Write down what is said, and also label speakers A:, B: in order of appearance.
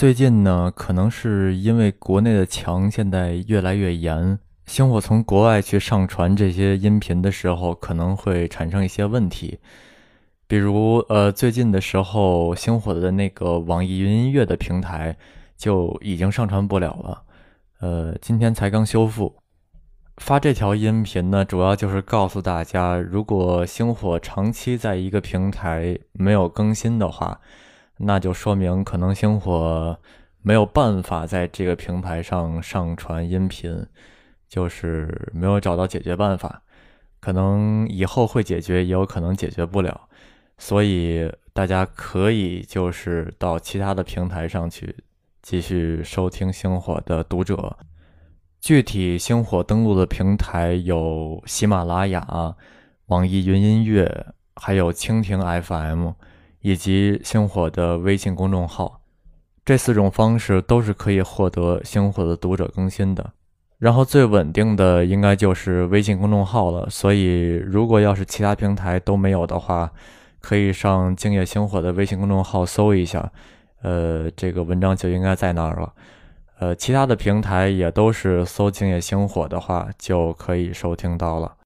A: 最近呢，可能是因为国内的墙现在越来越严，星火从国外去上传这些音频的时候，可能会产生一些问题。比如，呃，最近的时候，星火的那个网易云音乐的平台就已经上传不了了，呃，今天才刚修复。发这条音频呢，主要就是告诉大家，如果星火长期在一个平台没有更新的话。那就说明可能星火没有办法在这个平台上上传音频，就是没有找到解决办法。可能以后会解决，也有可能解决不了。所以大家可以就是到其他的平台上去继续收听星火的读者。具体星火登录的平台有喜马拉雅、网易云音乐，还有蜻蜓 FM。以及星火的微信公众号，这四种方式都是可以获得星火的读者更新的。然后最稳定的应该就是微信公众号了。所以如果要是其他平台都没有的话，可以上静夜星火的微信公众号搜一下，呃，这个文章就应该在那儿了。呃，其他的平台也都是搜静夜星火的话就可以收听到了。